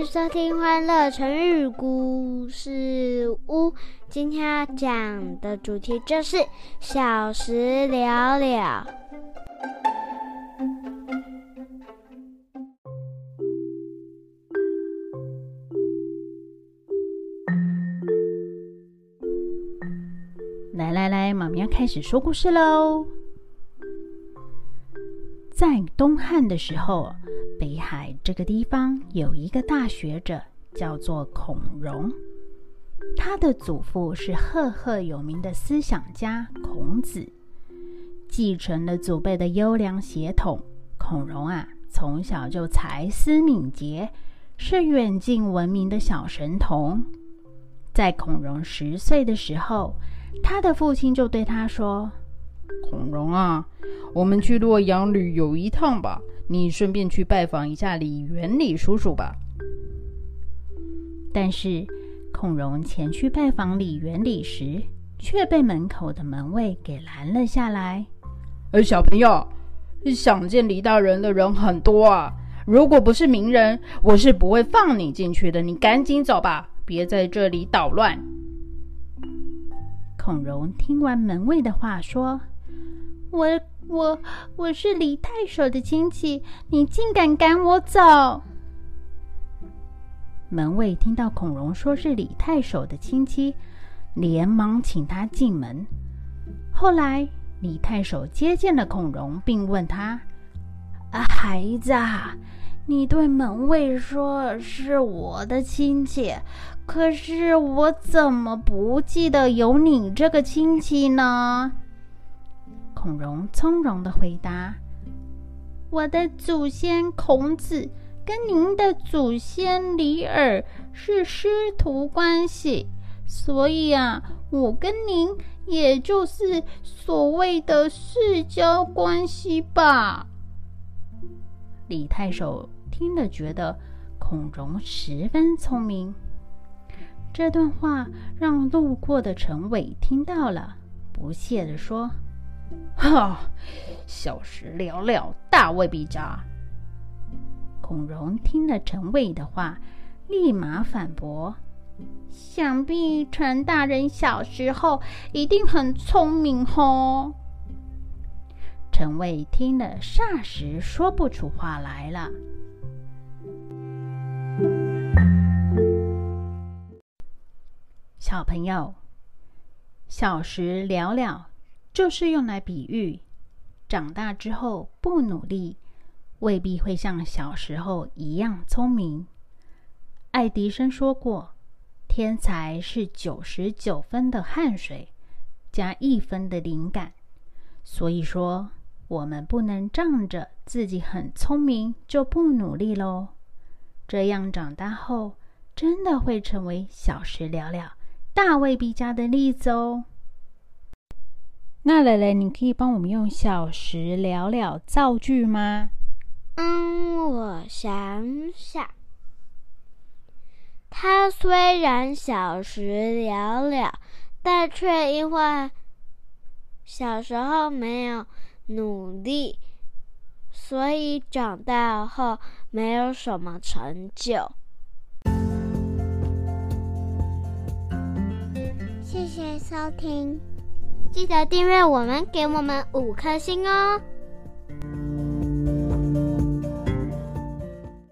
迎收听《欢乐成语故事屋》。今天要讲的主题就是“小时了了”。来来来，妈咪要开始说故事喽。在东汉的时候。北海这个地方有一个大学者，叫做孔融。他的祖父是赫赫有名的思想家孔子，继承了祖辈的优良血统。孔融啊，从小就才思敏捷，是远近闻名的小神童。在孔融十岁的时候，他的父亲就对他说：“孔融啊，我们去洛阳旅游一趟吧。”你顺便去拜访一下李元礼叔叔吧。但是，孔融前去拜访李元礼时，却被门口的门卫给拦了下来。呃，小朋友，想见李大人的人很多啊，如果不是名人，我是不会放你进去的。你赶紧走吧，别在这里捣乱。孔融听完门卫的话，说：“我。”我我是李太守的亲戚，你竟敢赶我走！门卫听到孔融说是李太守的亲戚，连忙请他进门。后来，李太守接见了孔融，并问他：“啊，孩子，你对门卫说是我的亲戚，可是我怎么不记得有你这个亲戚呢？”孔融从容的回答：“我的祖先孔子跟您的祖先李耳是师徒关系，所以啊，我跟您也就是所谓的世交关系吧。”李太守听了，觉得孔融十分聪明。这段话让路过的陈伟听到了，不屑的说。哈，小时了了，大未必渣。孔融听了陈伟的话，立马反驳：“想必陈大人小时候一定很聪明哦。”陈伟听了，霎时说不出话来了。小朋友，小时了了。就是用来比喻，长大之后不努力，未必会像小时候一样聪明。爱迪生说过：“天才是九十九分的汗水加一分的灵感。”所以说，我们不能仗着自己很聪明就不努力喽。这样长大后，真的会成为小时了了，大未必佳的例子哦。那蕾蕾，你可以帮我们用小时了了造句吗？嗯，我想想。他虽然小时了了，但却因为小时候没有努力，所以长大后没有什么成就。谢谢收听。记得订阅我们，给我们五颗星哦！